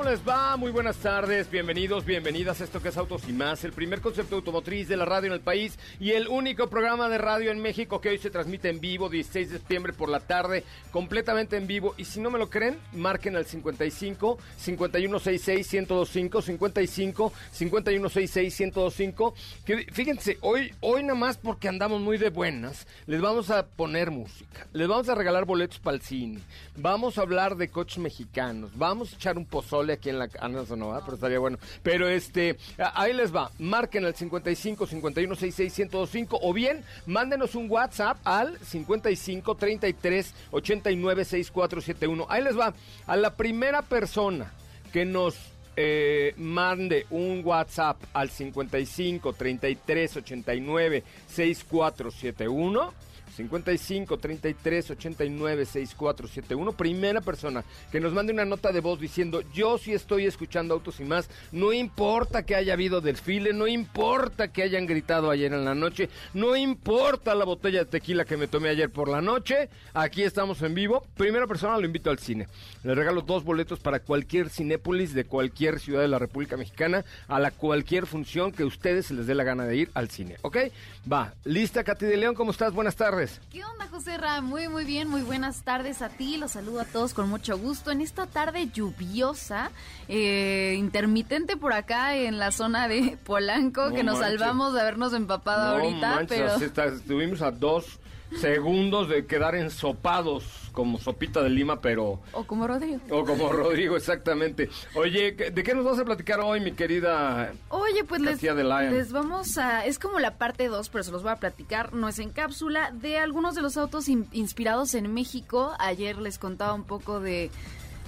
¿Cómo les va? Muy buenas tardes, bienvenidos, bienvenidas a esto que es Autos y Más, el primer concepto automotriz de la radio en el país y el único programa de radio en México que hoy se transmite en vivo, 16 de septiembre por la tarde, completamente en vivo. Y si no me lo creen, marquen al 55 5166 1025 55 5166 1025 que fíjense, hoy, hoy nada más porque andamos muy de buenas, les vamos a poner música, les vamos a regalar boletos para el cine, vamos a hablar de coches mexicanos, vamos a echar un pozole aquí en la... Ah, no, no, pero estaría bueno. Pero este, ahí les va. Marquen al 55 51 66 1025 o bien mándenos un WhatsApp al 55 33 89 6471. Ahí les va. A la primera persona que nos eh, mande un WhatsApp al 55 33 89 6471 55 33 89 6471. Primera persona que nos mande una nota de voz diciendo: Yo sí estoy escuchando autos y más. No importa que haya habido desfile, no importa que hayan gritado ayer en la noche, no importa la botella de tequila que me tomé ayer por la noche. Aquí estamos en vivo. Primera persona lo invito al cine. Le regalo dos boletos para cualquier cinépolis de cualquier ciudad de la República Mexicana, a la cualquier función que ustedes se les dé la gana de ir al cine. ¿Ok? Va. Lista, Katy de León, ¿cómo estás? Buenas tardes. ¿Qué onda, José Ra? Muy, muy bien, muy buenas tardes a ti. Los saludo a todos con mucho gusto en esta tarde lluviosa, eh, intermitente por acá en la zona de Polanco, que nos salvamos de habernos empapado ahorita. pero estuvimos a dos segundos de quedar ensopados como sopita de lima, pero... O como Rodrigo. O como Rodrigo, exactamente. Oye, ¿de qué nos vas a platicar hoy, mi querida... Oye, pues les, les, vamos a... Es como la parte 2, pero se los voy a platicar, no es en cápsula, de algunos de los autos inspirados en México. Ayer les contaba un poco de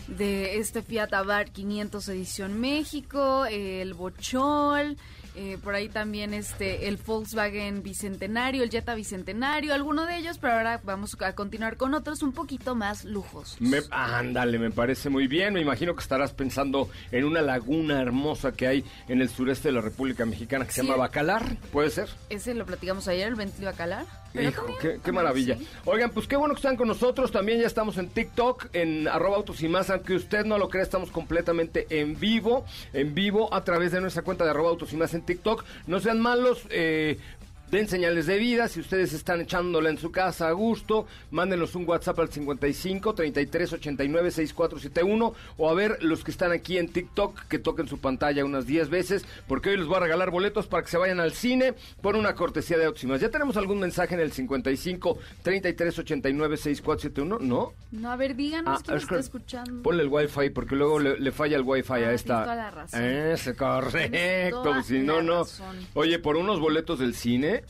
de este Fiat Abarth 500 edición México, el Bochol, eh, por ahí también este el Volkswagen Bicentenario, el Jetta Bicentenario, alguno de ellos, pero ahora vamos a continuar con otros un poquito más lujos. ándale, me parece muy bien. Me imagino que estarás pensando en una laguna hermosa que hay en el sureste de la República Mexicana que se llama Bacalar, ¿puede ser? Ese lo platicamos ayer, el Bentley Bacalar. Hijo, qué, maravilla. Oigan, pues qué bueno que están con nosotros. También ya estamos en TikTok, en arroba autos y más. Aunque usted no lo crea, estamos completamente en vivo, en vivo a través de nuestra cuenta de arroba autos y más en TikTok. No sean malos, eh, den señales de vida. Si ustedes están echándola en su casa a gusto, mándenos un WhatsApp al 55 33 89 6471 o a ver los que están aquí en TikTok que toquen su pantalla unas 10 veces porque hoy les voy a regalar boletos para que se vayan al cine por una cortesía de Auximas. ¿Ya tenemos algún mensaje en el 55 33 89 6471? ¿No? No, a ver, díganos ah, quién está escuchando. Ponle el wifi porque luego le, falla el wifi a ah, esta. Toda la razón. Ese, correcto. Si no, no. Oye, por unos boletos del cine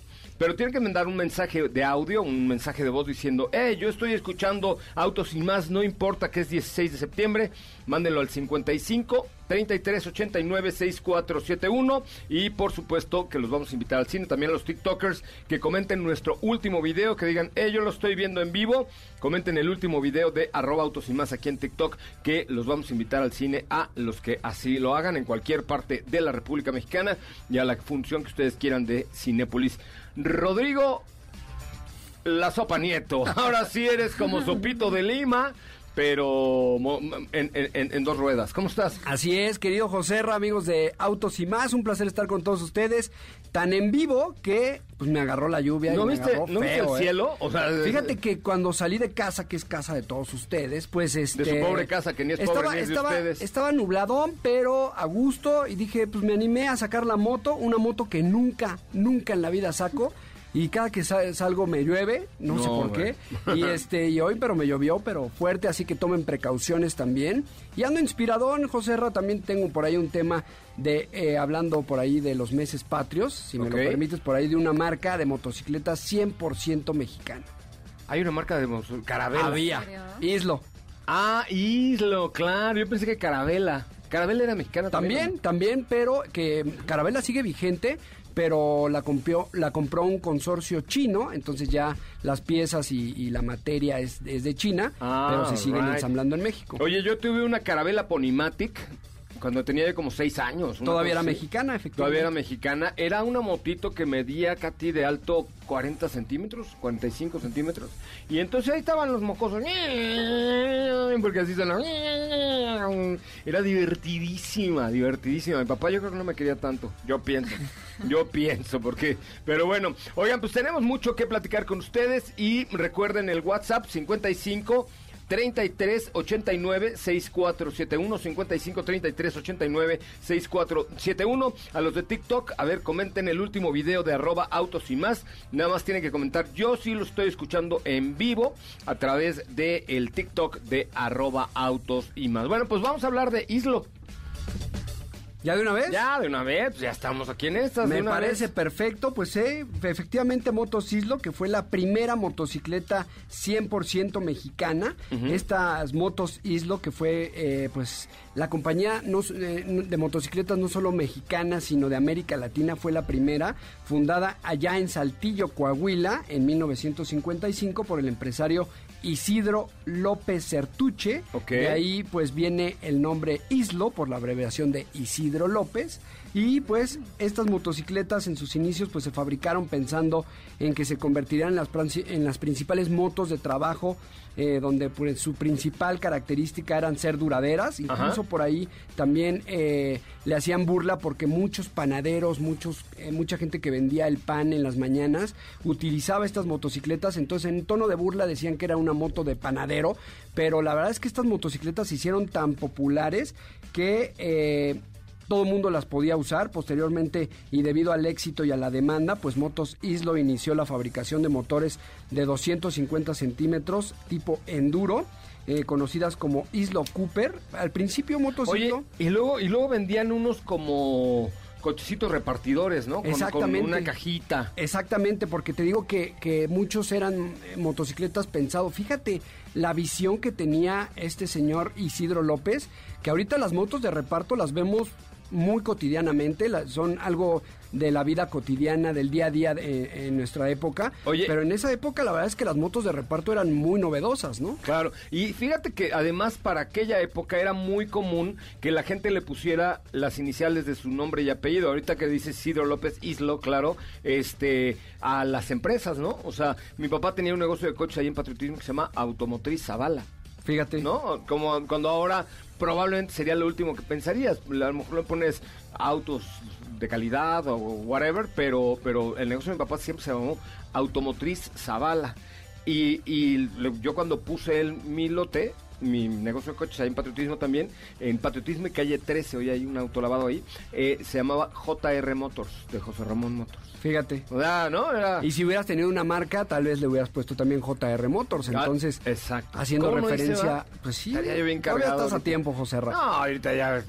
pero tienen que mandar un mensaje de audio, un mensaje de voz diciendo, eh, yo estoy escuchando Autos y más, no importa que es 16 de septiembre, mándenlo al 55 33 89 6471 y por supuesto que los vamos a invitar al cine, también a los TikTokers que comenten nuestro último video, que digan, eh, yo lo estoy viendo en vivo, comenten el último video de arroba autos y más aquí en TikTok, que los vamos a invitar al cine a los que así lo hagan en cualquier parte de la República Mexicana y a la función que ustedes quieran de Cinépolis. Rodrigo, la sopa nieto. Ahora sí eres como sopito de lima pero en, dos ruedas. ¿Cómo estás? Así es, querido José, amigos de Autos y más, un placer estar con todos ustedes. Tan en vivo que pues me agarró la lluvia. ¿No, y viste, ¿no viste el ¿eh? cielo? O sea, Fíjate que cuando salí de casa, que es casa de todos ustedes, pues este... De su pobre casa, que ni es estaba, pobre ni es estaba, de ustedes. Estaba nubladón, pero a gusto, y dije, pues me animé a sacar la moto, una moto que nunca, nunca en la vida saco y cada que salgo me llueve, no, sé por qué. Y este y hoy pero me llovió, pero fuerte, así que tomen precauciones también. Y ando inspiradón, José Ra, también tengo por ahí un tema de eh, hablando por ahí de los meses patrios, si me lo permites, por ahí de una marca de motocicletas 100% mexicana. Hay una marca de Carabela. Había. Islo. Ah, Islo, claro. Yo pensé que Carabela. Carabela era mexicana también. También, también, pero que Carabela sigue vigente, pero la compró, la compró un consorcio chino, entonces ya las piezas y, la materia es, de China, ah, pero se siguen ensamblando en México. Oye, yo tuve una carabela Ponimatic cuando tenía como seis años. Todavía era mexicana, efectivamente. Todavía era mexicana. Era una motito que medía, Katy, de alto 40 centímetros, 45 centímetros. Y entonces ahí estaban los mocosos. Porque así son. Era divertidísima, divertidísima. Mi papá yo creo que no me quería tanto. Yo pienso. Yo pienso, porque. Pero bueno, oigan, pues tenemos mucho que platicar con ustedes. Y recuerden el WhatsApp 55 33 89 6471 55 33 89 6471 a los de TikTok a ver comenten el último video de arroba autos y más. Nada más tienen que comentar. Yo sí lo estoy escuchando en vivo a través de el TikTok de arroba autos y más. Bueno pues vamos a hablar de Islo ¿Ya de una vez? Ya, de una vez, ya estamos aquí en estas. Me parece perfecto, pues eh, efectivamente Motos Islo, que fue la primera motocicleta 100% mexicana. Estas Motos Islo, que fue eh, pues la compañía no, eh, de motocicletas no solo mexicana, sino de América Latina, fue la primera, fundada allá en Saltillo, Coahuila, en 1955 por el empresario Isidro López Certuche. De ahí pues viene el nombre Islo por la abreviación de Isidro López. Y pues estas motocicletas en sus inicios pues se fabricaron pensando en que se convertirían en las, en las principales motos de trabajo eh, donde pues, su principal característica eran ser duraderas. Incluso por ahí también eh, le hacían burla porque muchos panaderos, muchos, eh, mucha gente que vendía el pan en las mañanas utilizaba estas motocicletas. Entonces en tono de burla decían que era una moto de panadero. Pero la verdad es que estas motocicletas se hicieron tan populares que todo el mundo las podía usar. Posteriormente, y debido al éxito y a la demanda, pues Motos Islo inició la fabricación de motores de 250 centímetros tipo enduro. Eh, conocidas como Islo Cooper. Al principio Motos Islo... Y luego, y luego vendían unos como cochecitos repartidores, ¿no? Exactamente. Con una cajita. Exactamente, porque te digo que, que muchos eran motocicletas pensados. Fíjate la visión que tenía este señor Isidro López, que ahorita las motos de reparto las vemos muy cotidianamente, son algo de la vida cotidiana, del día a día en nuestra época. Oye, pero en esa época la verdad es que las motos de reparto eran muy novedosas, ¿no? Claro, y fíjate que además para aquella época era muy común que la gente le pusiera las iniciales de su nombre y apellido. Ahorita que dice Sidro López Islo, claro, este, a las empresas, ¿no? O sea, mi papá tenía un negocio de coches ahí en Patriotismo que se llama Automotriz Zavala. Fíjate. ¿No? Como cuando ahora probablemente sería lo último que pensarías. A lo mejor le pones autos de calidad o whatever, pero, pero el negocio de mi papá siempre se llamó Automotriz Zavala. Y, y yo cuando puse el, mi lote, mi negocio de coches ahí en Patriotismo también, en Patriotismo y calle 13, hoy hay un autolavado ahí, eh, se llamaba JR Motors, de José Ramón Motors. Fíjate. O sea, ¿no? Era... Y si hubieras tenido una marca, tal vez le hubieras puesto también JR Motors. Ah, Entonces, exacto. haciendo referencia. pues sí. Estaría bien cargado. Todavía estás a tiempo, José Ra. No, ahorita ya.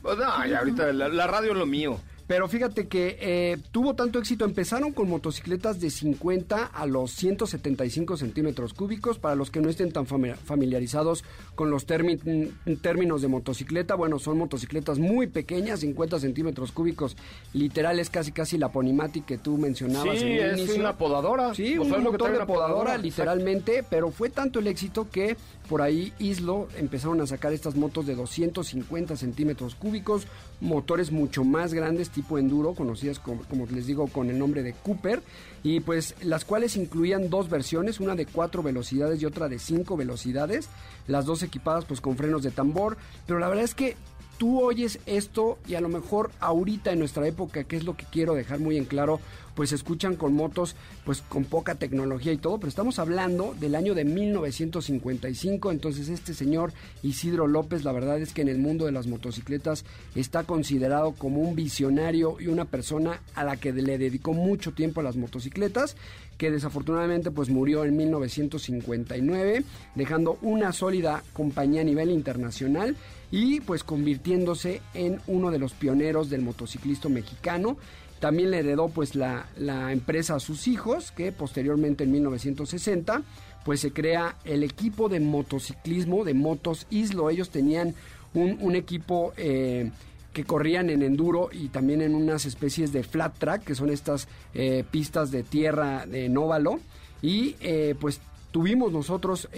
Pues no, ya ahorita la radio es lo mío. Pero fíjate que eh, tuvo tanto éxito. Empezaron con motocicletas de 50 a los 175 centímetros cúbicos. Para los que no estén tan familiarizados con los términos de motocicleta, bueno, son motocicletas muy pequeñas, 50 centímetros cúbicos, literales, casi casi la Ponimatic que tú mencionabas. Sí, es una podadora. Sí, un motor de podadora, literalmente. Pero fue tanto el éxito que por ahí Islo empezaron a sacar estas motos de 250 centímetros cúbicos, motores mucho más grandes tipo enduro, conocidas como, les digo con el nombre de Cooper, y pues las cuales incluían dos versiones, una de cuatro velocidades y otra de cinco velocidades, las dos equipadas pues con frenos de tambor, pero la verdad es que tú oyes esto y a lo mejor ahorita en nuestra época, que es lo que quiero dejar muy en claro, pues escuchan con motos pues con poca tecnología y todo, pero estamos hablando del año de 1955, entonces este señor Isidro López, la verdad es que en el mundo de las motocicletas está considerado como un visionario y una persona a la que le dedicó mucho tiempo a las motocicletas que desafortunadamente pues murió en 1959, dejando una sólida compañía a nivel internacional y pues convirtiéndose en uno de los pioneros del motociclismo mexicano. También le heredó pues la, empresa a sus hijos, que posteriormente en 1960 pues se crea el equipo de motociclismo de Motos Islo. Ellos tenían un, equipo eh, que corrían en enduro y también en unas especies de flat track, que son estas eh, pistas de tierra de óvalo. Y eh, pues tuvimos nosotros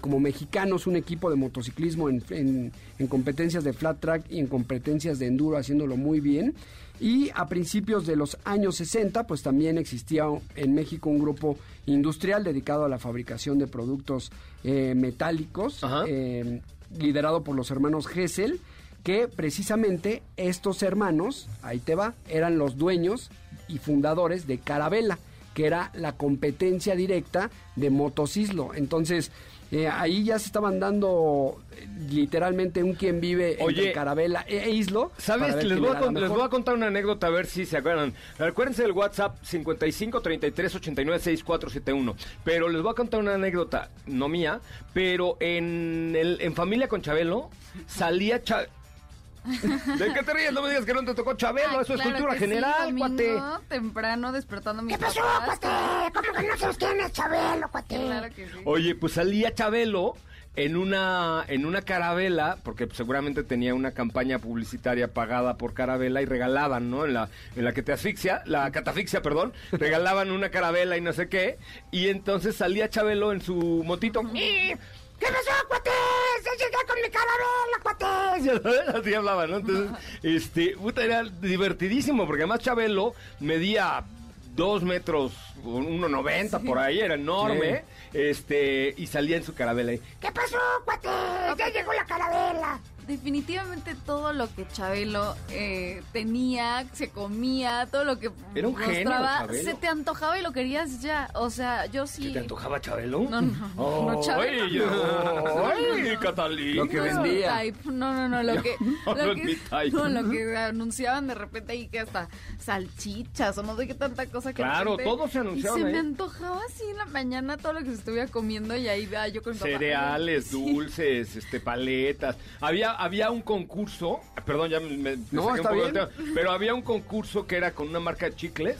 como mexicanos un equipo de motociclismo en, competencias de flat track y en competencias de enduro haciéndolo muy bien. Y a principios de los años 60, pues también existía en México un grupo industrial dedicado a la fabricación de productos eh, metálicos, eh, liderado por los hermanos Hessel, que precisamente estos hermanos, ahí te va, eran los dueños y fundadores de Carabela que era la competencia directa de Motosislo. Entonces, eh, ahí ya se estaban dando eh, literalmente un quien vive Oye, Carabela e Islo. ¿Sabes? Les voy, a, les voy, a, contar una anécdota a ver si se acuerdan. Acuérdense del WhatsApp 55 33 89 6471. Pero les voy a contar una anécdota, no mía, pero en, el, en Familia con Chabelo salía ¿De qué te ríes? No me digas que no te tocó Chabelo, eso es cultura general, sí, cuate. temprano despertando mi ¿Qué pasó, cuate? ¿Cómo que no sabes quién es Chabelo, cuate? Claro que sí. Oye, pues salía Chabelo en una en una carabela, porque seguramente tenía una campaña publicitaria pagada por carabela y regalaban, ¿no? En la en la que te asfixia, la catafixia, perdón, regalaban una carabela y no sé qué, y entonces salía Chabelo en su motito. ¿Qué pasó, cuates? ¡Se llega con mi carabela, cuates! Así hablaba, ¿no? Entonces, este, puta, era divertidísimo, porque además Chabelo medía dos metros, 1,90 por ahí, era enorme, este, y salía en su carabela. ¿Qué pasó, cuates? ¡Ya llegó la carabela! Definitivamente todo lo que Chabelo eh, tenía, se comía, todo lo que Era un mostraba, se te antojaba y lo querías ya. O sea, yo sí. ¿Se te antojaba Chabelo? No, no, oh, no Chabelo. ¡Ay, Catalina! Lo que vendía. No, no, no, lo que, lo, que, no, lo que anunciaban de repente ahí que hasta salchichas o no sé qué tanta cosa que Claro, todo se anunciaba. Y se me antojaba así en la mañana todo lo que se estuviera comiendo y ahí va yo con Cereales, dulces, este, paletas. Había había un concurso, perdón, ya me, no, está bien. pero había un concurso que era con una marca de chicles.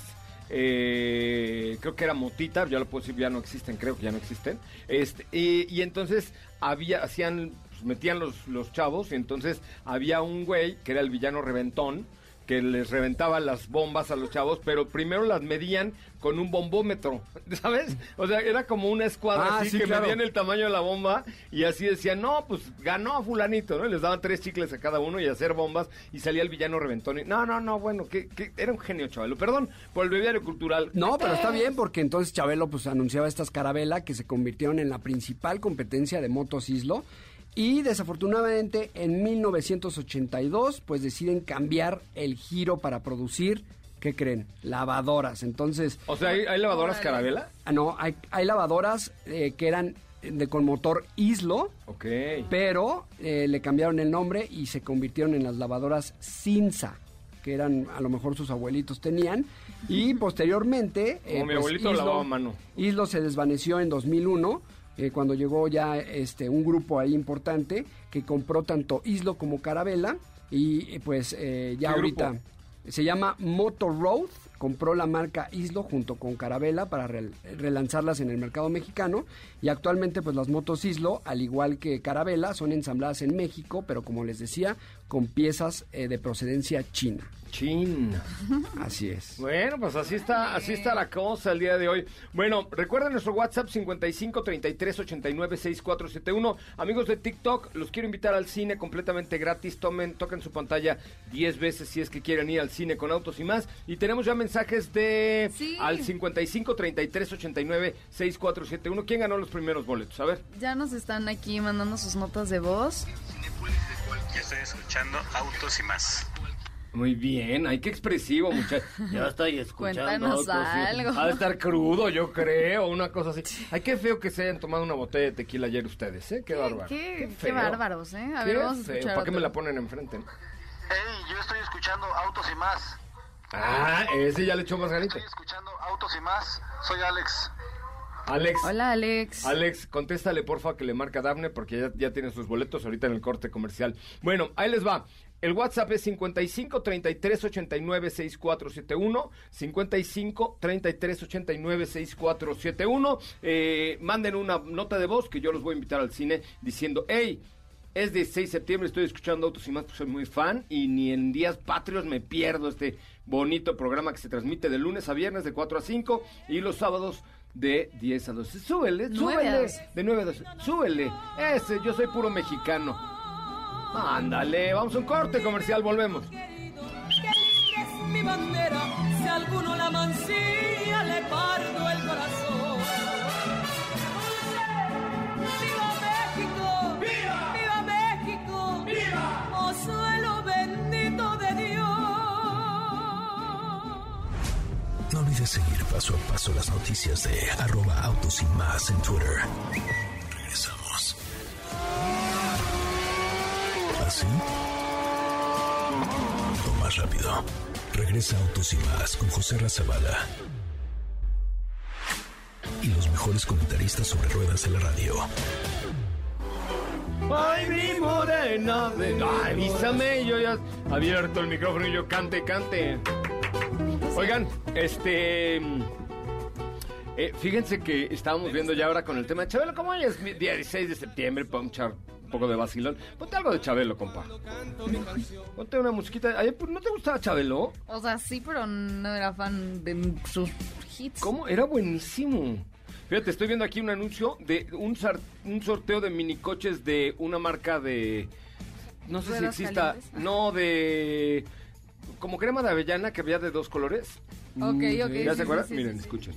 Eh, creo que era Motita, ya lo puedo decir, ya no existen, creo que ya no existen. Este, y, entonces había, hacían, pues, metían los, los chavos, y entonces había un güey que era el villano reventón, que les reventaba las bombas a los chavos, pero primero las medían con un bombómetro, ¿sabes? O sea, era como una escuadra ah, así que medían el tamaño de la bomba y así decían, no, pues ganó a fulanito, ¿no? les daban tres chicles a cada uno y hacer bombas y salía el villano reventón. Y, no, no, no, bueno, que, era un genio Chabelo. Perdón por el bebiario cultural. No, pero está bien porque entonces Chabelo pues anunciaba estas carabelas que se convirtieron en la principal competencia de motos Islo y desafortunadamente en 1982 pues deciden cambiar el giro para producir, ¿qué creen? Lavadoras. Entonces... O sea, ¿hay, lavadoras Carabela? Ah, no, hay, hay lavadoras eh, que eran de, con motor Islo. Ok. Pero eh, le cambiaron el nombre y se convirtieron en las lavadoras Cinza que eran a lo mejor sus abuelitos tenían y posteriormente Como mi pues, abuelito lavaba mano. Islo se desvaneció en 2001 eh, cuando llegó ya este un grupo ahí importante que compró tanto Islo como Carabela y eh, pues eh, ya ahorita se llama Motor Road compró la marca Islo junto con Carabela para relanzarlas en el mercado mexicano y actualmente pues las motos Islo, al igual que Carabela, son ensambladas en México, pero como les decía, con piezas eh, de procedencia china. China. Así es. Bueno, pues así está, así está la cosa el día de hoy. Bueno, recuerden nuestro WhatsApp 55 33 89 6471. Amigos de TikTok, los quiero invitar al cine completamente gratis. Tomen, toquen su pantalla 10 veces si es que quieren ir al cine con autos y más. Y tenemos ya mensajes de al 55 33 89 6471. ¿Quién ganó los primeros boletos? A ver. Ya nos están aquí mandando sus notas de voz. Ya estoy escuchando autos y más. Muy bien, ay, qué expresivo, muchachos. Ya estoy escuchando. Cuéntanos algo. Ha de estar crudo, yo creo, una cosa así. Ay, qué feo que se hayan tomado una botella de tequila ayer ustedes, ¿eh? Qué, bárbaro. Qué, qué, bárbaros, ¿eh? A ver, vamos a escuchar. ¿Para qué me la ponen enfrente? Hey, yo estoy escuchando Autos y Más. Ah, ese ya le echó más ganito. Estoy escuchando Autos y Más. Soy Alex. Alex. Hola, Alex. Alex, contéstale porfa que le marca Dafne porque ya, ya tiene sus boletos ahorita en el corte comercial. Bueno, ahí les va. El WhatsApp es 55 33 89 6471. 55 33 89 6471. Eh, manden una nota de voz que yo los voy a invitar al cine diciendo, hey, es 16 de septiembre, estoy escuchando Autos y más, pues soy muy fan y ni en días patrios me pierdo este bonito programa que se transmite de lunes a viernes de 4 a 5 y los sábados de 10 a 12. Súbele, súbele. De 9 a 12. Súbele. Ese, yo soy puro mexicano. Ándale, vamos a un corte comercial, volvemos. Es mi bandera, si alguno la mancilla paso a paso las noticias de arroba autos y más en Twitter. Regresamos. ¿Así? O más rápido. Regresa Autos y más con José Razabala. Y los mejores comentaristas sobre ruedas en la radio. Ay, mi morena. Avísame. Yo ya abierto el micrófono y yo cante, cante. Oigan, este. Eh, fíjense que estábamos viendo ya ahora con el tema de Chabelo. ¿Cómo es? Día 16 de septiembre, Ponchar un poco de vacilón. Ponte algo de Chabelo, compa. Ponte una musiquita. Pues, ¿No te gustaba Chabelo? O sea, sí, pero no era fan de sus hits. ¿Cómo? Era buenísimo. Fíjate, estoy viendo aquí un anuncio de un, un sorteo de minicoches de una marca de... No sé si exista... No, de... Como crema de avellana que había de dos colores. Ok, ok. ¿Ya se acuerdan? Miren, escuchen.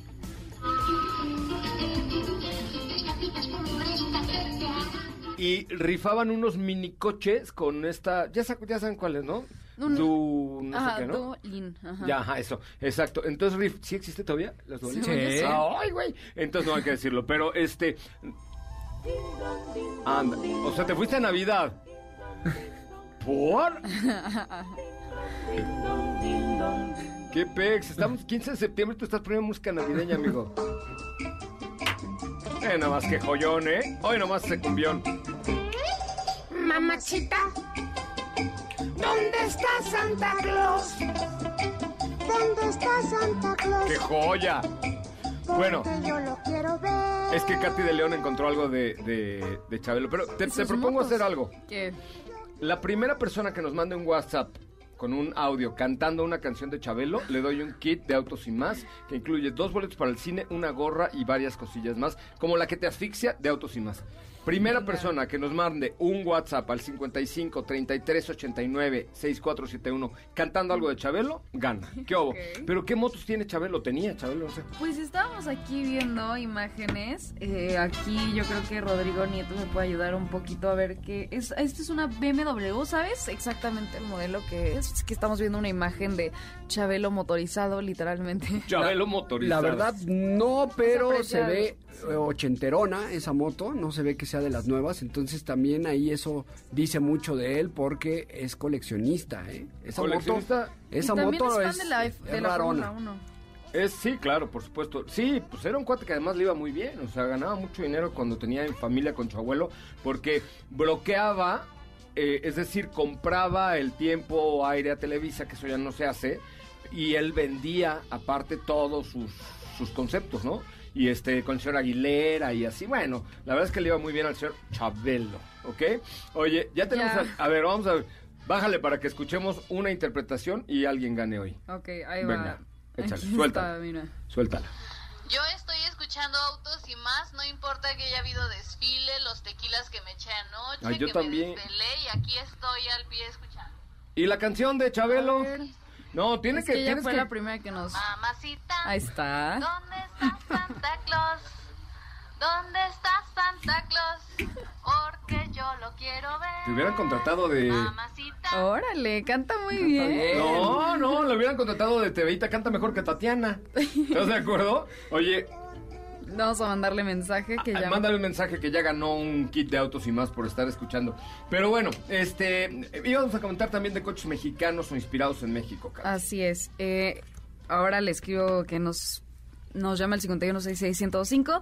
y rifaban unos mini coches con esta, ya, ya saben cuáles, ¿no? du, no sé qué, ¿no? ajá. Ya, ajá, eso, exacto. Entonces, Rif, ¿sí existe todavía? Las sí. Ay, güey. Entonces no hay que decirlo, pero este... Anda, o sea, te fuiste a Navidad. ¿Por? ¿Qué pex? Estamos 15 de septiembre, tú estás poniendo música navideña, amigo. Eh, nada más que joyón, ¿eh? Hoy nomás se cumbión. Mamachita, ¿dónde está Santa Claus? ¿Dónde está Santa Claus? ¡Qué joya! Bueno, yo lo quiero ver. es que Katy de León encontró algo de, de, de Chabelo, pero te, te propongo hacer algo. ¿Qué? La primera persona que nos mande un WhatsApp con un audio cantando una canción de Chabelo, le doy un kit de autos y más que incluye dos boletos para el cine, una gorra y varias cosillas más, como la que te asfixia de autos y más. Primera persona que nos mande un WhatsApp al 55 33 89 6471 cantando algo de Chabelo, gana. ¿Qué hubo? Pero ¿qué motos tiene Chabelo? Tenía Chabelo, no sé. Pues estábamos aquí viendo imágenes. Eh, aquí yo creo que Rodrigo Nieto me puede ayudar un poquito a ver qué es. Esto es una BMW, ¿sabes? Exactamente el modelo que es. Que estamos viendo una imagen de Chabelo motorizado, literalmente. Chabelo motorizado. La verdad, no, pero se ve ochenterona esa moto. No se ve que sea de las nuevas, entonces también ahí eso dice mucho de él porque es coleccionista, ¿eh? Esa coleccionista. moto, esa moto es, de la, de la Es, sí, claro, por supuesto. Sí, pues era un cuate que además le iba muy bien. O sea, ganaba mucho dinero cuando tenía en familia con su abuelo, porque bloqueaba, eh, es decir, compraba el tiempo aire a Televisa, que eso ya no se hace, y él vendía aparte todos sus, sus conceptos, ¿no? Y este, con el señor Aguilera y así. Bueno, la verdad es que le iba muy bien al señor Chabelo, ¿ok? Oye, ya tenemos... Ya. A, a ver, vamos a ver. Bájale para que escuchemos una interpretación y alguien gane hoy. Ok, ahí Venga, va. échale, Aquí suéltala. está, mira. Suéltala. Yo estoy escuchando autos y más, no importa que haya habido desfile, los tequilas que me eché anoche, Ay, yo que también. me desvelé y aquí estoy al pie escuchando. ¿Y la canción de Chabelo? No, tiene Es que... que ella tienes fue que- la primera que nos... Mamacita, Ahí está. ¿dónde está Santa Claus? ¿Dónde está Santa Claus? Porque yo lo quiero ver. Te hubieran contratado de... Mamacita, Órale, canta muy bien. No, no, lo hubieran contratado de Teveita, canta mejor que Tatiana. ¿Estás de acuerdo? Oye, Vamos a mandarle mensaje que ah, ya... mándale un mensaje que ya ganó un kit de autos y más por estar escuchando. Pero bueno, este, íbamos a comentar también de coches mexicanos o inspirados en México, Carlos. Así es. Eh, ahora le escribo que nos nos llama el 5166105.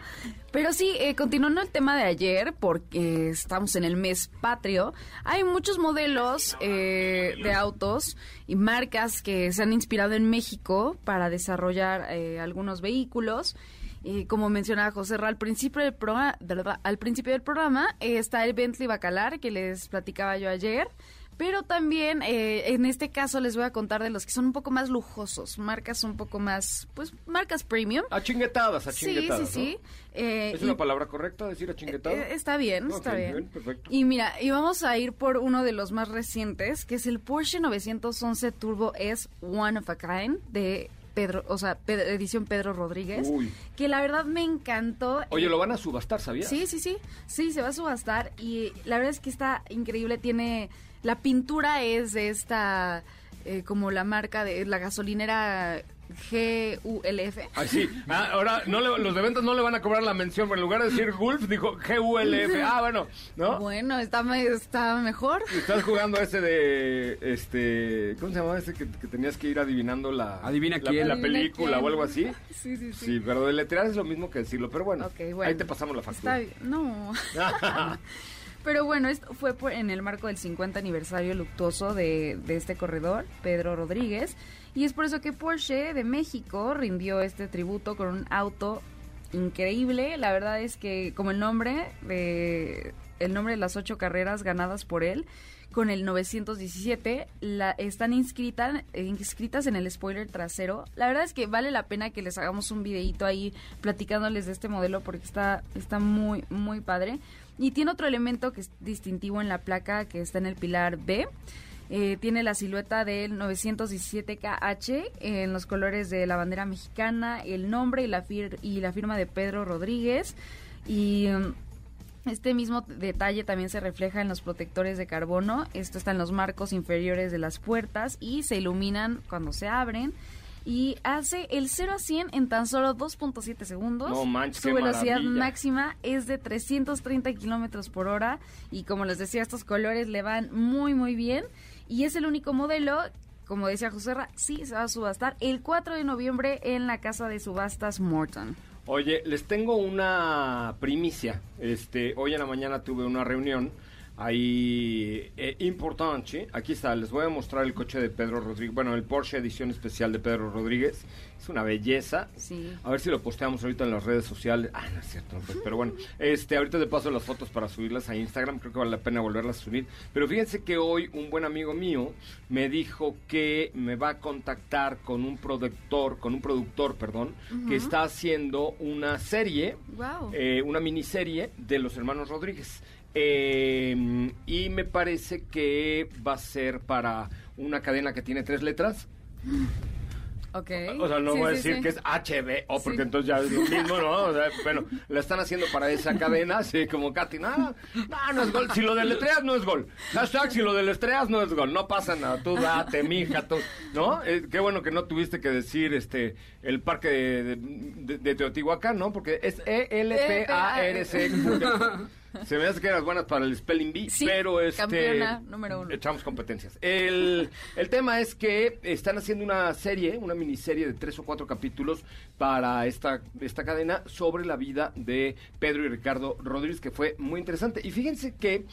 Pero sí, eh, continuando el tema de ayer, porque estamos en el mes patrio, hay muchos modelos eh, de autos y marcas que se han inspirado en México para desarrollar eh, algunos vehículos. Y como mencionaba José Ra, al principio del programa, al principio del programa eh, está el Bentley Bacalar que les platicaba yo ayer. Pero también, eh, en este caso, les voy a contar de los que son un poco más lujosos, marcas un poco más, pues, marcas premium. Achinguetadas, Sí, achinguetadas. sí, sí. Eh, ¿Es y- una palabra correcta decir achinguetado? eh, está bien, está bien. bien, perfecto. Y mira, y vamos a ir por uno de los más recientes, que es el Porsche 911 Turbo S One of a Kind de Pedro, o sea, Pedro- edición Pedro Rodríguez, Uy. que la verdad me encantó. Oye, lo van a subastar, ¿sabías? Sí, sí, sí. Sí, se va a subastar y la verdad es que está increíble. Tiene. La pintura es de esta. eh, como la marca de la gasolinera GULF. Ay, sí. Ah, ahora no le- los de ventas no le van a cobrar la mención, pero en lugar de decir Gulf, dijo G-U-L-F. Ah, bueno, ¿no? Bueno, está, me- está mejor. Estás jugando ese de, este, ¿cómo se llamaba ese que, que tenías que ir adivinando la, Adivina quién. la Adivina película quién. o algo así? Sí, sí, sí. Sí, pero deletrear es lo mismo que decirlo, pero bueno, Ok, bueno. ahí te pasamos la Está factura. bien. No. Pero bueno, esto fue por- en el marco del 50 aniversario luctuoso de, de este corredor, Pedro Rodríguez. Y es por eso que Porsche de México rindió este tributo con un auto increíble. La verdad es que como el nombre de el nombre de las ocho carreras ganadas por él con el 917 la, están inscritas en el spoiler trasero. La verdad es que vale la pena que les hagamos un videito ahí platicándoles de este modelo porque está está muy muy padre y tiene otro elemento que es distintivo en la placa que está en el pilar B. Eh, tiene la silueta del 917KH en los colores de la bandera mexicana, el nombre y la, fir- y la firma de Pedro Rodríguez. Y mm, este mismo detalle también se refleja en los protectores de carbono. Esto está en los marcos inferiores de las puertas y se iluminan cuando se abren. Y hace el 0 a 100 en tan solo 2.7 segundos. No manches, Su velocidad maravilla. máxima es de 330 kilómetros por hora. Y como les decía, estos colores le van muy, muy bien. Y es el único modelo, como decía José Ra, sí se va a subastar el 4 de noviembre en la casa de subastas Morton. Oye, les tengo una primicia. Este, hoy en la mañana tuve una reunión ahí eh, importante. Aquí está, les voy a mostrar el coche de Pedro Rodríguez. Bueno, el Porsche edición especial de Pedro Rodríguez. Es una belleza. Sí. A ver si lo posteamos ahorita en las redes sociales. Ah, no es cierto, no, pues, pero bueno. Este, ahorita te paso las fotos para subirlas a Instagram. Creo que vale la pena volverlas a subir. Pero fíjense que hoy un buen amigo mío me dijo que me va a contactar con un productor, con un productor, perdón, que está haciendo una serie, Wow. eh, una miniserie de los hermanos Rodríguez. Eh, y me parece que va a ser para una cadena que tiene tres letras. ok. O sea, no Sí, voy a decir sí. que es HBO, porque entonces ya es lo mismo, ¿no? O sea, bueno, la están haciendo para esa cadena, así como Katy, no, no, no es gol. Si lo deletreas, no es gol. Hashtag, si lo deletreas, no es gol. No pasa nada. Tú date, mija, tú, ¿no? Eh, qué bueno que no tuviste que decir este el parque de, de- de- Teotihuacán, ¿no? Porque es E E-L-P-A-R-C. Se me hace que eras buenas para el spelling bee, Sí, pero este campeona número uno. echamos competencias. El, el tema es que están haciendo una serie, una miniserie de tres o cuatro capítulos para esta, esta cadena sobre la vida de Pedro y Ricardo Rodríguez, que fue muy interesante. Y fíjense que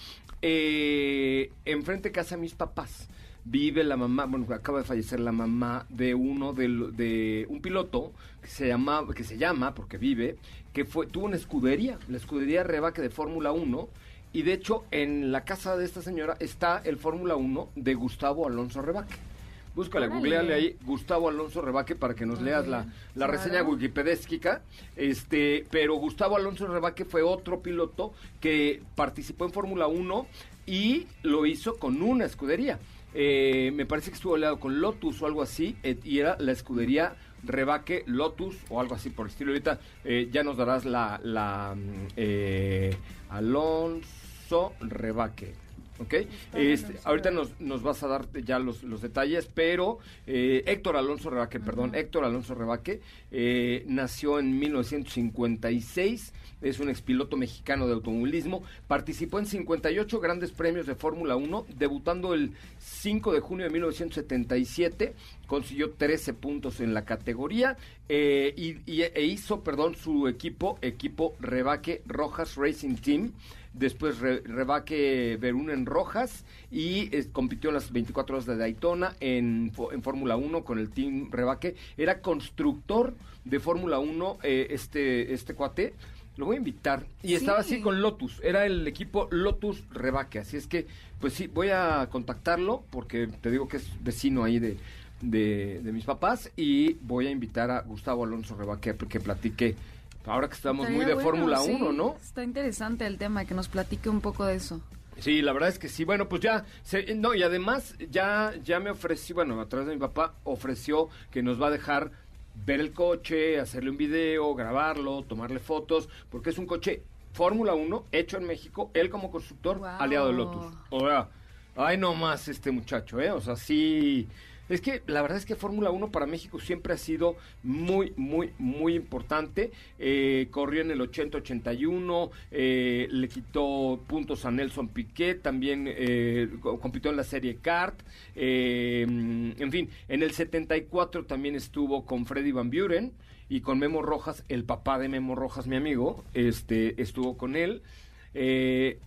eh, enfrente casa mis papás vive la mamá, bueno, acaba de fallecer la mamá de uno de, de un piloto que se llama, que se llama, porque vive, que fue, tuvo una escudería, la escudería Rebaque de Fórmula 1, y de hecho en la casa de esta señora está el Fórmula 1 de Gustavo Alonso Rebaque. Búscale, Órale. googleale ahí Gustavo Alonso Rebaque para que nos leas la, la reseña wikipedésquica. Este, pero Gustavo Alonso Rebaque fue otro piloto que participó en Fórmula 1 y lo hizo con una escudería. Eh, me parece que estuvo aliado con Lotus o algo así, eh, y era la escudería Rebaque Lotus o algo así por el estilo. Ahorita eh, ya nos darás la, la mm, eh, Alonso Rebaque. ¿Ok? Este, ahorita nos, nos vas a dar ya los, los detalles, pero eh, Héctor Alonso Rebaque, perdón, Héctor Alonso Rebaque eh, nació en 1956, es un expiloto mexicano de automovilismo, participó en 58 grandes premios de Fórmula 1, debutando el 5 de junio de 1977, consiguió 13 puntos en la categoría eh, y, y- e hizo, perdón, su equipo, equipo Rebaque Rojas Racing Team, después Re- Rebaque Verunen Rojas y eh, compitió en las 24 horas de Daytona en, en Fórmula 1 con el Team Rebaque. Era constructor de Fórmula 1 eh, este, este cuate. Lo voy a invitar. Y estaba así Sí. con Lotus. Era el equipo Lotus Rebaque. Así es que, pues sí, voy a contactarlo porque te digo que es vecino ahí de, de, de mis papás. Y voy a invitar a Gustavo Alonso Rebaque a que platique. Ahora que estamos muy de bueno, Fórmula sí. 1, ¿no? Está interesante el tema, que nos platique un poco de eso. Sí, la verdad es que sí. Bueno, pues ya, se- no, y además ya, ya me ofreció, bueno, a través de mi papá, ofreció que nos va a dejar ver el coche, hacerle un video, grabarlo, tomarle fotos, porque es un coche Fórmula 1 hecho en México, él como constructor, aliado de Lotus. O sea, ay no más este muchacho, ¿eh? O sea, sí... Es que la verdad es que Fórmula 1 para México siempre ha sido muy, muy, muy importante. Eh, corrió en el 80-81, eh, le quitó puntos a Nelson Piquet, también eh, co- compitió en la serie kart. eh, en fin, en el 74 también estuvo con Freddy Van Buren y con Memo Rojas, el papá de Memo Rojas, mi amigo, este estuvo con él. Eh,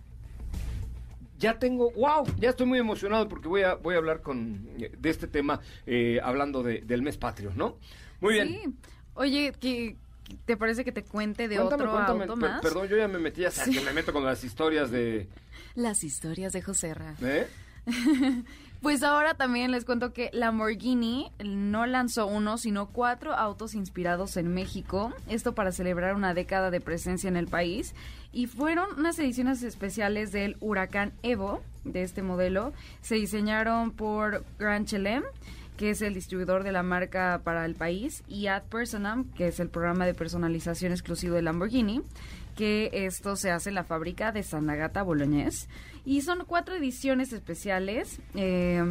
ya tengo, wow, ya estoy muy emocionado porque voy a, voy a hablar con de este tema eh, hablando de- del mes patrio, ¿no? Muy bien. Sí. Oye, ¿qué, ¿te parece que te cuente de Cuéntame, otro cuéntame. auto Per- más? Perdón, yo ya me metí, sabes que me meto con las historias de... Las historias de José Ra. ¿eh? Pues ahora también les cuento que Lamborghini no lanzó uno, sino cuatro autos inspirados en México. Esto para celebrar una década de presencia en el país. Y fueron unas ediciones especiales del Huracán Evo, de este modelo. Se diseñaron por Grand Chelem que es el distribuidor de la marca para el país, y Ad Personam, que es el programa de personalización exclusivo de Lamborghini, que esto se hace en la fábrica de San Agata Boloñés. Y son cuatro ediciones especiales. eh,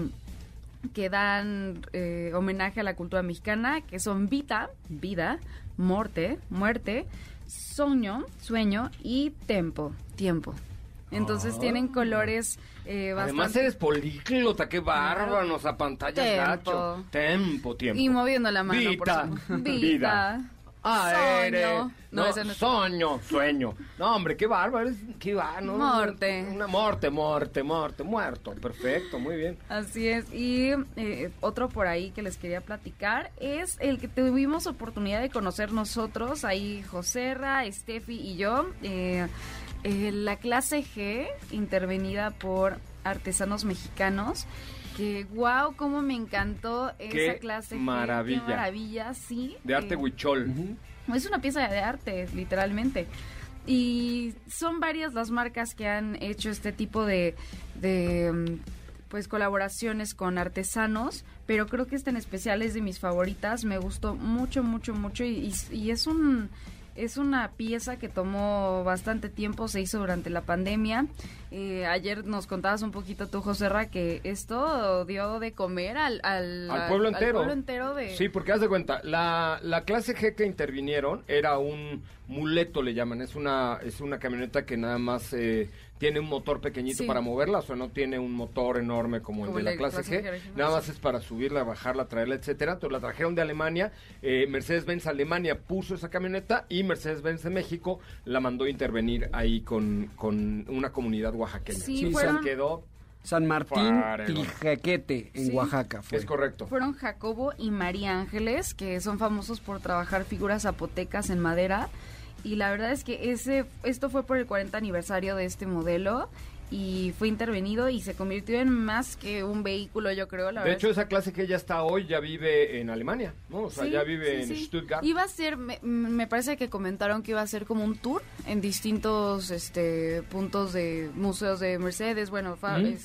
que dan eh, homenaje a la cultura mexicana, que son Vita, vida, morte, muerte, sueño, sueño y tempo, tiempo. Entonces Ah. tienen colores eh, Además bastante... eres políglota, qué bárbaro, nos apantallas Tempo. gacho. Tempo, tiempo. Y moviendo la mano, por Vita, supuesto. vida. Sueño. No, No, ese no es- sueño, sueño. No, hombre, qué bárbaro, qué bárbaro. Morte. Una morte, morte, morte, muerto. Perfecto, muy bien. Así es. Y eh, otro por ahí que les quería platicar es el que tuvimos oportunidad de conocer nosotros, ahí Joserra, Steffi y yo. eh, eh, la clase G, intervenida por artesanos mexicanos. Que wow, cómo me encantó Qué esa clase maravilla. Qué maravilla, sí. De arte Eh, huichol. es una pieza de arte, literalmente. Y son varias las marcas que han hecho este tipo de, de, mm, pues colaboraciones con artesanos, pero creo que esta en especial es de mis favoritas. Me gustó mucho, mucho, mucho y, y- y es un es una pieza que tomó bastante tiempo, se hizo durante la pandemia. Eh, ayer nos contabas un poquito tú, José Ra, que esto dio de comer al, al, Al pueblo entero. pueblo entero de... Sí, porque haz de cuenta, la, la clase G que intervinieron era un muleto, le llaman. Es una, es una camioneta que nada más eh, tiene un motor pequeñito Sí. para moverla, o sea, no tiene un motor enorme como, Como el de la clase clase G. Nada sí. más es para subirla, bajarla, traerla, etcétera. Entonces la trajeron de Alemania. eh, Mercedes-Benz Alemania puso esa camioneta y Mercedes-Benz de México la mandó a intervenir ahí con, con una comunidad oaxaqueña. Sí, Se fueron- quedó San Martín Tiljaquete, en Oaxaca. Es correcto. Fueron Jacobo y María Ángeles, que son famosos por trabajar figuras zapotecas en madera. Y la verdad es que ese esto fue por el 40 aniversario de este modelo y fue intervenido y se convirtió en más que un vehículo, yo creo. La de hecho, esa clase que ella está hoy ya vive en Alemania, ¿no? O sea, ya vive en Stuttgart. Iba a ser, me, parece que comentaron que iba a ser como un tour en distintos este puntos de museos de Mercedes, bueno,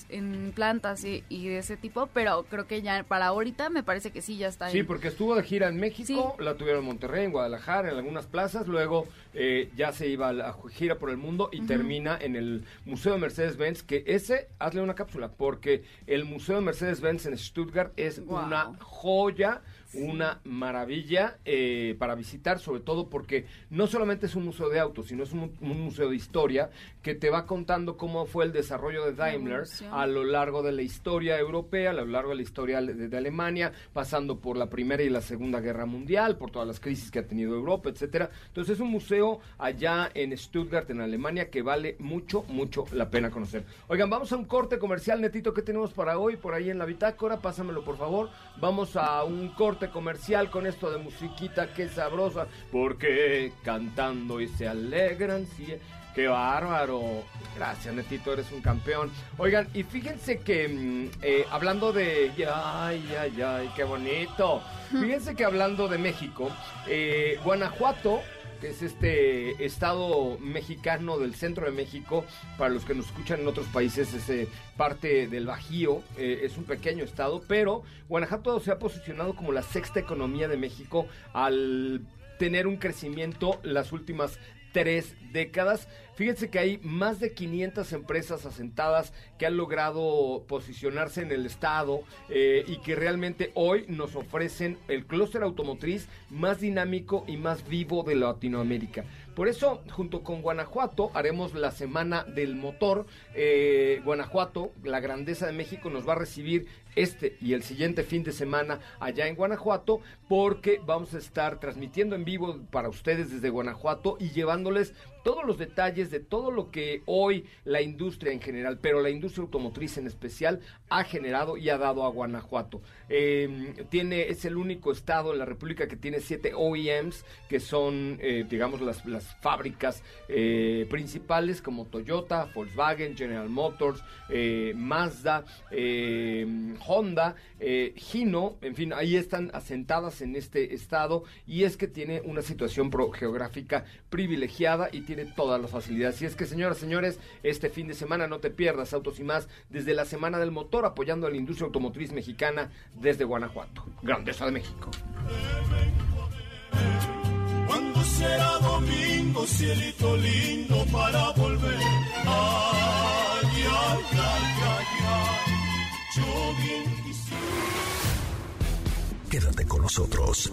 en plantas y, de ese tipo, pero creo que ya para ahorita me parece que sí, ya está. Sí, porque estuvo de gira en México, la tuvieron en Monterrey, en Guadalajara, en algunas plazas, luego eh, ya se iba a la gira por el mundo y termina en el Museo de Mercedes-Benz, que ese, hazle una cápsula, porque el Museo de Mercedes-Benz en Stuttgart es una joya una maravilla eh, para visitar, sobre todo porque no solamente es un museo de autos, sino es un, museo de historia que te va contando cómo fue el desarrollo de Daimler a lo largo de la historia europea, a lo largo de la historia de, Alemania, pasando por la Primera y la Segunda Guerra Mundial, por todas las crisis que ha tenido Europa, etcétera. Entonces es un museo allá en Stuttgart, en Alemania, que vale mucho, mucho la pena conocer. Oigan, vamos a un corte comercial, Netito, ¿qué tenemos para hoy? Por ahí en la bitácora, pásamelo por favor. Vamos a un corte comercial con esto de musiquita que sabrosa, porque cantando y se alegran, sí. Qué bárbaro. Gracias, Netito, eres un campeón. Oigan, y fíjense que mm, eh, hablando de... Ay, ay, ay, qué bonito. Fíjense que hablando de México, eh, Guanajuato es este estado mexicano del centro de México. Para los que nos escuchan en otros países, es eh, parte del Bajío, eh, es un pequeño estado, pero Guanajuato se ha posicionado como la sexta economía de México al tener un crecimiento las últimas tres décadas. Fíjense que hay más de 500 empresas asentadas que han logrado posicionarse en el estado eh, y que realmente hoy nos ofrecen el clúster automotriz más dinámico y más vivo de Latinoamérica. Por eso, junto con Guanajuato, haremos la Semana del Motor. Eh, Guanajuato, la grandeza de México, nos va a recibir este y el siguiente fin de semana allá en Guanajuato, porque vamos a estar transmitiendo en vivo para ustedes desde Guanajuato y llevándoles todos los detalles de todo lo que hoy la industria en general, pero la industria automotriz en especial, ha generado y ha dado a Guanajuato. Em, tiene, es el único estado en la República que tiene siete OEMs, que son, eh, digamos, las, las fábricas eh, principales como Toyota, Volkswagen, General Motors, eh, Mazda, em, Honda, Hino, en fin, ahí están asentadas en este estado y es que tiene una situación geográfica privilegiada y tiene todas las facilidades. Y es que, señoras, señores, este fin de semana no te pierdas Autos y más desde la Semana del Motor apoyando a la industria automotriz mexicana desde Guanajuato. Grandeza de México. Cuando será domingo, cielito lindo para volver. Ay, ay, ay, ay, Yo bien Quédate con nosotros.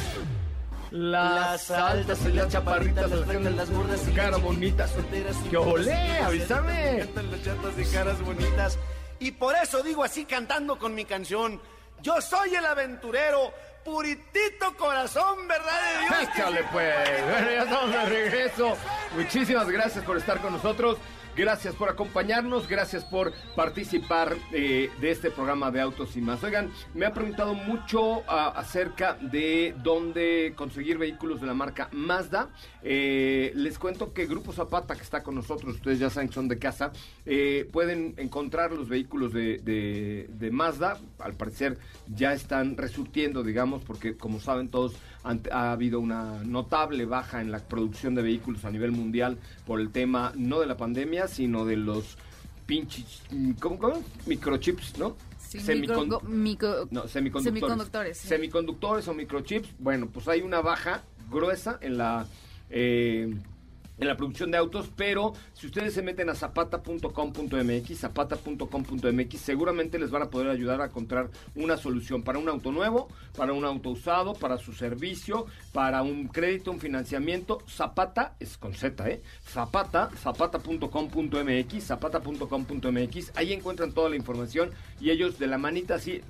las altas y las chaparritas, las grandes, las gordas y caras bonitas. ¡Qué olé! ¡Avísame! las chatas y caras bonitas. Y por eso digo así cantando con mi canción. Yo soy el aventurero, puritito corazón, ¿verdad de Dios? Échale pues. Bueno, ya estamos de regreso. Muchísimas gracias por estar con nosotros. Gracias por acompañarnos, gracias por participar eh, de este programa de Autos y más. Oigan, me ha preguntado mucho ah, acerca de dónde conseguir vehículos de la marca Mazda. Eh, les cuento que Grupo Zapata, que está con nosotros, ustedes ya saben que son de casa, eh, pueden encontrar los vehículos de, de Mazda. Al parecer ya están resurtiendo, digamos, porque como saben todos, ha habido una notable baja en la producción de vehículos a nivel mundial por el tema no de la pandemia, sino de los pinches, ¿cómo, cómo? Microchips, ¿no? no, semiconductores. Semiconductores. o microchips. Bueno, pues hay una baja gruesa en la... Eh, en la producción de autos, pero si ustedes se meten a zapata.com.mx, zapata.com.mx, seguramente les van a poder ayudar a encontrar una solución para un auto nuevo, para un auto usado, para su servicio, para un crédito, un financiamiento. Zapata es con Z, ¿eh? Zapata, zapata.com.mx, zapata.com.mx, ahí encuentran toda la información y ellos de la manita así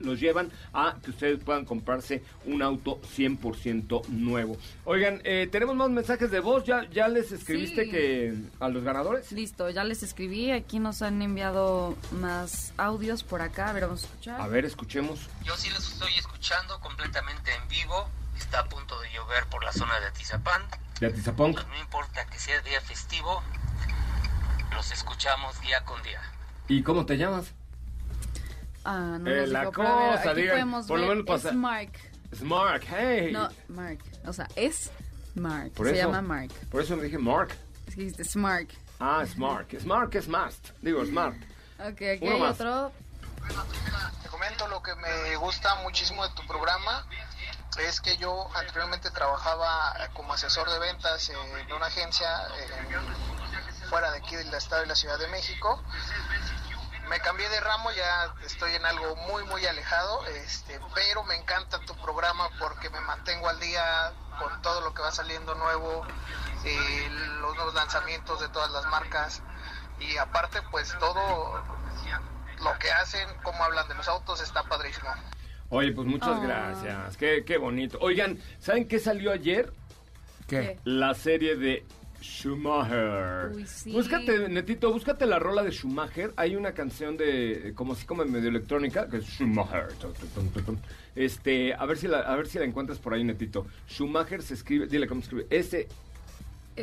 los llevan a que ustedes puedan comprarse un auto 100% nuevo. Oigan, eh, tenemos más mensajes de voz. ¿Ya, ya les escribiste que a los ganadores? Listo, ya les escribí. Aquí nos han enviado más audios por acá. A ver, vamos a escuchar. A ver, escuchemos. Yo sí los estoy escuchando completamente en vivo. Está a punto de llover por la zona de Atizapán. ¿De Atizapán? no importa que sea día festivo, los escuchamos día con día. ¿Y cómo te llamas? Ah, no eh, la pero ver, cosa, aquí digan, podemos por lo ver, menos pasa- Es Mark. Es Mark, hey. No, Mark. O sea, es Mark. Por Se eso- llama Mark. Por eso me dije Mark. Es que dijiste Smart. Ah, es Mark. Es Mark, es must. Digo, Smart. Ok, aquí Uno hay más. otro. Te comento lo que me gusta muchísimo de tu programa es que yo anteriormente trabajaba como asesor de ventas en una agencia eh, fuera de aquí del estado de la Ciudad de México. Me cambié de ramo, ya estoy en algo muy muy alejado, este, pero me encanta tu programa porque me mantengo al día con todo lo que va saliendo nuevo, eh, los nuevos lanzamientos de todas las marcas y aparte pues todo lo que hacen, cómo hablan de los autos, está padrísimo. Oye, pues muchas Ah. gracias. Qué, qué bonito. Oigan, ¿saben qué salió ayer? ¿Qué? La serie de Schumacher. Uy, sí. Búscate, Netito, búscate la rola de Schumacher. Hay una canción de, como así como medio electrónica, que es Schumacher. Este, a ver si la, a ver si la encuentras por ahí, Netito. Schumacher se escribe, dile cómo se escribe. S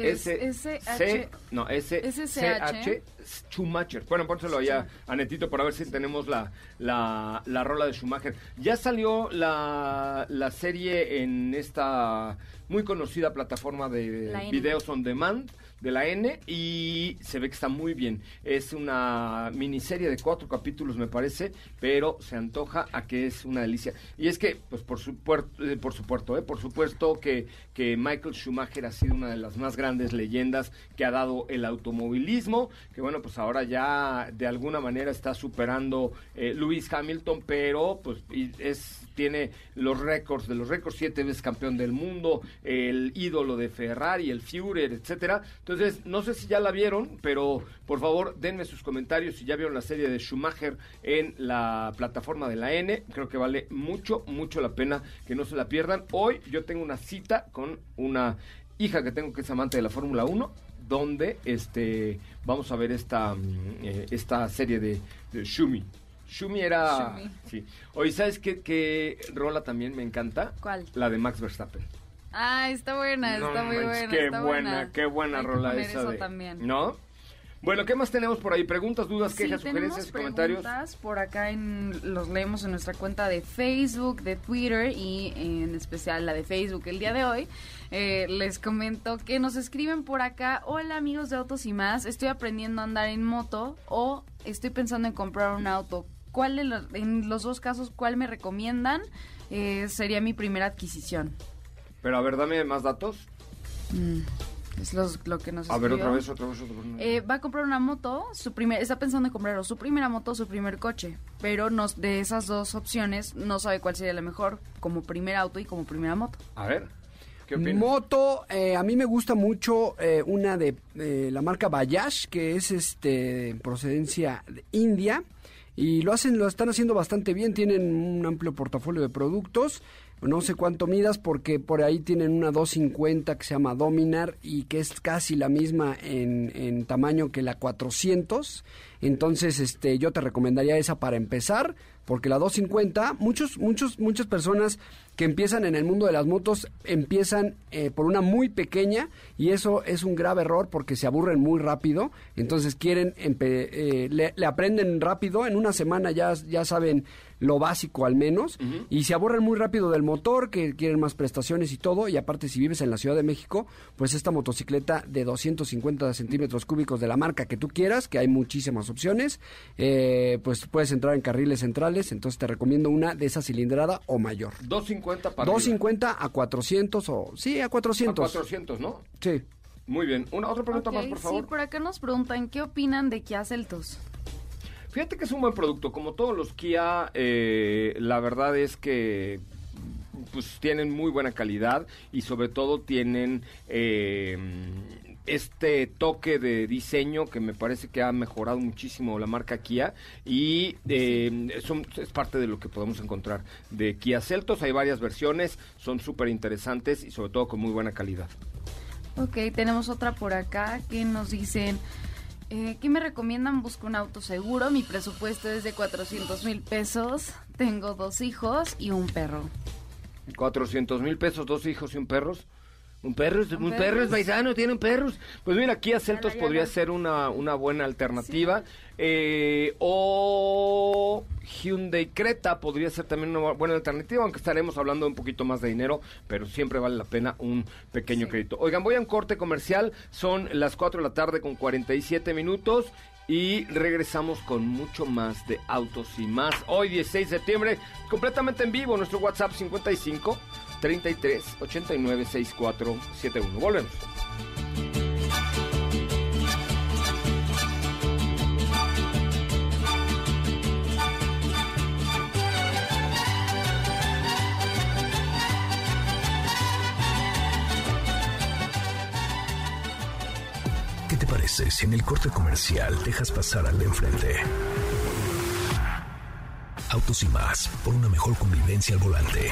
S S C no S SCH. C H Schumacher. Bueno, pónselo allá a Netito para ver si tenemos la, la, la rola de Schumacher. Ya salió la, la serie en esta muy conocida plataforma de videos on demand de la N y se ve que está muy bien. Es una miniserie de cuatro capítulos, me parece, pero se antoja a que es una delicia. Y es que, pues por, supuesto, por supuesto, ¿eh? por supuesto que, que Michael Schumacher ha sido una de las más grandes leyendas que ha dado el automovilismo, que bueno, pues ahora ya de alguna manera está superando eh, Lewis Hamilton, pero pues es tiene los récords de los récords, siete veces campeón del mundo, el ídolo de Ferrari, el Führer, etcétera. Entonces, no sé si ya la vieron, pero por favor, denme sus comentarios si ya vieron la serie de Schumacher en la plataforma de la N. Creo que vale mucho, mucho la pena que no se la pierdan. Hoy yo tengo una cita con una hija que tengo que es amante de la Fórmula 1 donde este vamos a ver esta eh, esta serie de, de Shumi. Shumi era Shumi. sí. Oye, ¿sabes qué, qué rola también me encanta? ¿Cuál? La de Max Verstappen. Ah, está buena, No está muy manches, buena. Qué está buena, qué buena Hay que rola poner esa eso de- también. ¿No? Bueno, ¿qué más tenemos por ahí? Preguntas, dudas, quejas, sugerencias comentarios. preguntas por acá en, los leemos en nuestra cuenta de Facebook, de Twitter y en especial la de Facebook el día de hoy. Eh, les comento que nos escriben por acá, hola amigos de Autos y más, estoy aprendiendo a andar en moto o estoy pensando en comprar un auto. ¿Cuál de los- en los dos casos, cuál me recomiendan? Eh, sería mi primera adquisición. Pero a ver, dame más datos. Mm, es los- lo que nos A ver, otra vez, otra vez, otra vez. Eh, va a comprar una moto, su primer, está pensando en comprar o su primera moto o su primer coche, pero nos, de esas dos opciones no sabe cuál sería la mejor como primer auto y como primera moto. A ver, ¿qué opinas? Moto, eh, a mí me gusta mucho eh, una de eh, la marca Bayash, que es este de procedencia de India. Y lo hacen, lo están haciendo bastante bien, tienen un amplio portafolio de productos. No sé cuánto midas porque por ahí tienen una 250 que se llama Dominar y que es casi la misma en, en tamaño que la 400. Entonces, este, yo te recomendaría esa para empezar, porque la 250, muchos, muchos, muchas personas que empiezan en el mundo de las motos empiezan eh, por una muy pequeña y eso es un grave error porque se aburren muy rápido. Entonces quieren, eh, le, le aprenden rápido, en una semana ya, ya saben lo básico al menos y se aburren muy rápido del motor, que quieren más prestaciones y todo. Y aparte si vives en la Ciudad de México, pues esta motocicleta de 250 centímetros cúbicos de la marca que tú quieras, que hay muchísimas opciones, eh, pues puedes entrar en carriles centrales. Entonces te recomiendo una de esa cilindrada o mayor. 250 para arriba. 250 a 400 o sí, a 400. A 400, ¿no? Sí. Muy bien. Una otra pregunta más, por favor. Sí, por acá nos preguntan qué opinan de Kia Celtos. Fíjate que es un buen producto. Como todos los Kia, eh, la verdad es que pues tienen muy buena calidad y sobre todo tienen eh, este toque de diseño que me parece que ha mejorado muchísimo la marca Kia y eh, son- es parte de lo que podemos encontrar de Kia Celtos. Hay varias versiones, son súper interesantes y sobre todo con muy buena calidad. Ok, tenemos otra por acá que nos dicen, eh, ¿qué me recomiendan? Busco un auto seguro, mi presupuesto es de 400 mil pesos, tengo dos hijos y un perro. 400 mil pesos, dos hijos y un perros. Un perro, ¿Un un perro es paisano, tienen perros. Pues mira, aquí a Celtos ya podría ser una, una buena alternativa. Eh, o Hyundai Creta podría ser también una buena alternativa, aunque estaremos hablando un poquito más de dinero, pero siempre vale la pena un pequeño crédito. Oigan, voy a un corte comercial, son las 4 de la tarde con 47 minutos. Y regresamos con mucho más de autos y más. Hoy 16 de septiembre, completamente en vivo, nuestro WhatsApp 55 33 89 64 71. Volvemos. ¿Qué te parece si en el corte comercial dejas pasar al de enfrente? Autos y más, por una mejor convivencia al volante.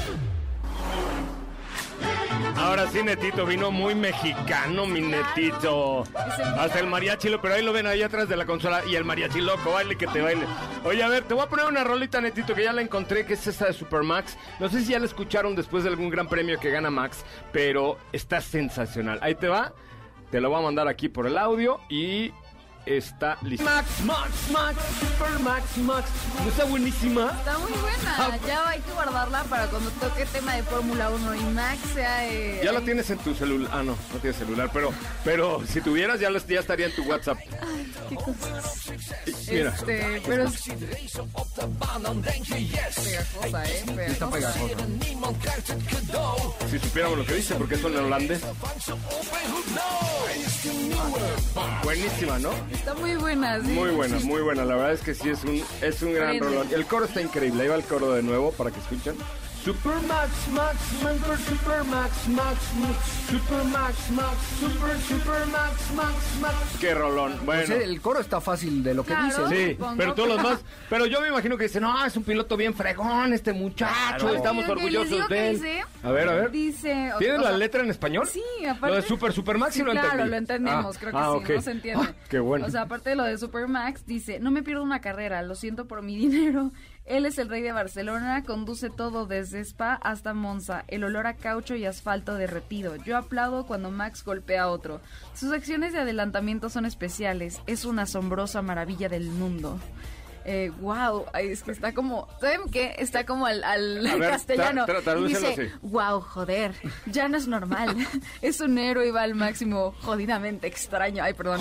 Ahora sí, Netito, vino muy mexicano, mi Netito. Hasta el mariachi, pero ahí lo ven ahí atrás de la consola. Y el mariachi loco, baile que te baile. Oye, a ver, te voy a poner una rolita, Netito, que ya la encontré, que es esta de Supermax. No sé si ya la escucharon después de algún gran premio que gana Max, pero está sensacional. Ahí te va, te lo voy a mandar aquí por el audio y está listo. Max, Max, Max, Supermax, Max. ¿No está buenísima? Está muy buena, ya hay que guardarla para cuando toque tema de Fórmula 1 y Max sea... eh, Ya la tienes en tu celular. Ah, no, no tienes celular, pero, pero si tuvieras ya, los- ya estaría en tu WhatsApp. Qué cosas. Mira. Este, pero es... Pegajosa, ¿eh? Está pegajosa. Si supiéramos lo que dice, porque es en holandés. Buenísima, ¿no? Está muy buena, sí. Muy buena, muy buena. La verdad es que sí es un, es un gran Prende. rolón. El coro está increíble. Ahí va el coro de nuevo para que escuchen. Super Max, Max, Super, Super Max, Max, Max, Super Max, Max, Super, Super Max, Max, Max. Qué rolón. Bueno. Pues, el coro está fácil de lo que Claro. dice. Sí, pero todos los más. Pero yo me imagino que dicen, no, es un piloto bien fregón, este muchacho, Claro. estamos digo orgullosos de él. dice. A ver, a ver. Dice... ¿Tienes o la sea, letra en español? Sí, aparte... Lo de Super Supermax sí, lo claro, entendí. lo entendemos, Ah, creo que ah, sí, ok. no se entiende. Ah, qué bueno. O sea, aparte de lo de Supermax, dice, no me pierdo una carrera, lo siento por mi dinero. Él es el rey de Barcelona, conduce todo desde Spa hasta Monza, el olor a caucho y asfalto derretido. Yo aplaudo cuando Max golpea a otro. Sus acciones de adelantamiento son especiales, es una asombrosa maravilla del mundo. Eh, wow, es que está como, ¿saben qué? Está como al, al ver, castellano. tra- tra- y dice, así. wow, joder, ya no es normal. es un héroe y va al máximo jodidamente extraño. Ay, perdón.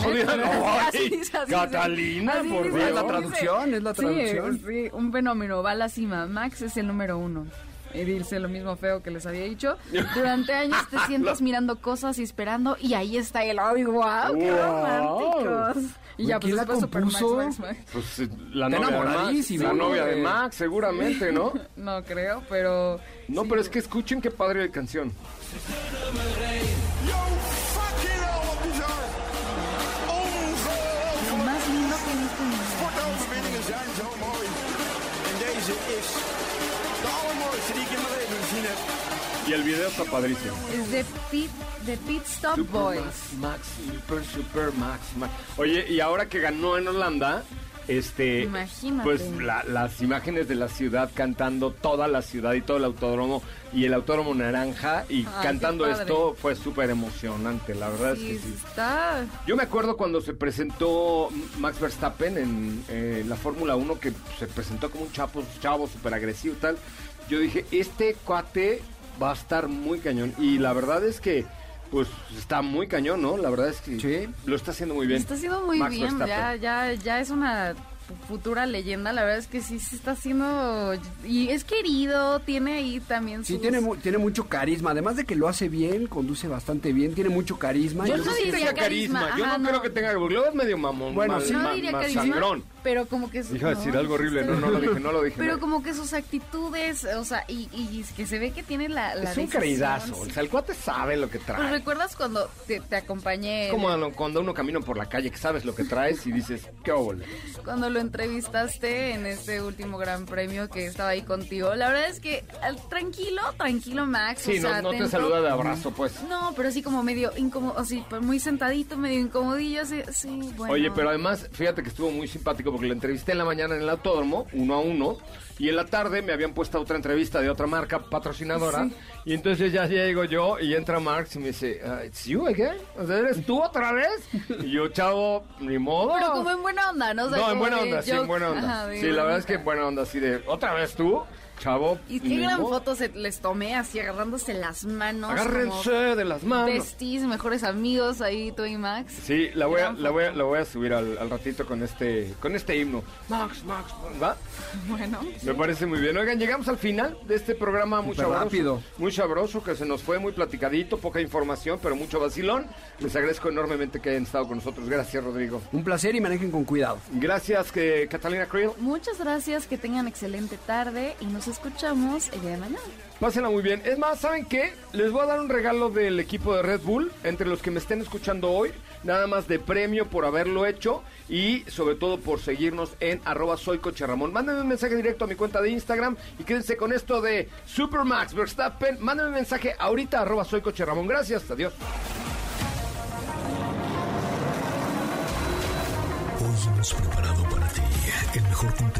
Catalina, por Es la traducción, es la Sí, traducción. Sí, un fenómeno, va a la cima. Max es el número uno. Y dice lo mismo feo que les había dicho. Durante años te sientas mirando cosas y esperando, y ahí está el ¡Ay, wow! ¡Qué Wow. románticos! Y ya, ¿Quién pues la después Super Max, compuso? Max, Max. Pues eh, la Está novia de Max. La ¿no? novia de Max, seguramente, ¿no? No creo, pero. No, sí. pero es que escuchen qué padre de canción. Y el video está padrísimo. Es de Pit, de Pit Stop Super Boys. Max, Max, Super, Super Max, Max. Oye, y ahora que ganó en Holanda, este, Imagínate. pues la- las imágenes de la ciudad cantando toda la ciudad y todo el autódromo y el autódromo naranja y Ay, cantando esto fue súper emocionante, la verdad Sí, es que sí. está. Yo me acuerdo cuando se presentó Max Verstappen en eh, la Fórmula 1 que se presentó como un chapo, chavo súper agresivo y tal. Yo dije, este cuate va a estar muy cañón. Y la verdad es que pues está muy cañón, ¿no? La verdad es que lo está haciendo muy bien. Está haciendo muy bien, ya, ya, ya es una futura leyenda, la verdad es que sí se está haciendo y es querido, tiene ahí también Sí, tiene tiene mucho carisma, además de que lo hace bien, conduce bastante bien, tiene mucho carisma. Yo, no diría carisma, yo no, creo que tenga, luego es medio mamón, bueno, sí, no diría carisma, pero como que... Iba a decir algo horrible, no, no lo dije, no lo dije. Pero como que sus actitudes, o sea, y, y que se ve que tiene la... la es un caridazo, o sea, el cuate sabe lo que trae. Pues recuerdas cuando te, te acompañé... Como cuando uno camina por la calle que sabes lo que traes y dices, qué óvole. Cuando lo entrevistaste en este último gran premio que estaba ahí contigo, la verdad es que tranquilo, tranquilo Max. Sí, no, no te saluda de abrazo, pues. No, pero así como medio incómodo, así, pues muy sentadito, medio incomodillo, así, sí, bueno. Oye, pero además, fíjate que estuvo muy simpático porque la entrevisté en la mañana en el autódromo, uno a uno, y en la tarde me habían puesto otra entrevista de otra marca patrocinadora, y entonces ya llego yo y entra Marx y me dice, uh, ¿It's you again? ¿Eres tú otra vez? Y yo, chavo, ni modo. Pero como en buena onda, ¿no? no, en buena onda, sí, en buena onda. sí, la verdad es que en buena onda, así de, ¿otra vez tú? Chavo. Y qué gran foto se les tomé así agarrándose las manos. Agárrense de las manos. Besties, mejores amigos ahí tú y Max. Sí, la voy a, la voy a, la voy a subir al, ratito con este con este himno. Max, Max, ¿va? Bueno. Me parece muy bien. Oigan, llegamos al final de este programa muy sabroso. Rápido. Muy sabroso, que se nos fue muy platicadito, poca información, pero mucho vacilón. Les agradezco enormemente que hayan estado con nosotros. Gracias, Rodrigo. Un placer y manejen con cuidado. Gracias, que Catalina Creel. Muchas gracias, que tengan excelente tarde y nos escuchamos el día de mañana. Pásenla muy bien. Es más, ¿saben qué? Les voy a dar un regalo del equipo de Red Bull entre los que me estén escuchando hoy. Nada más de premio por haberlo hecho y sobre todo por seguirnos en arroba soy coche Ramón. Mándenme un mensaje directo a mi cuenta de Instagram y quédense con esto de Supermax Verstappen. Mándenme un mensaje ahorita arroba soy coche Ramón. Gracias, adiós. Hoy hemos preparado para ti el mejor contenido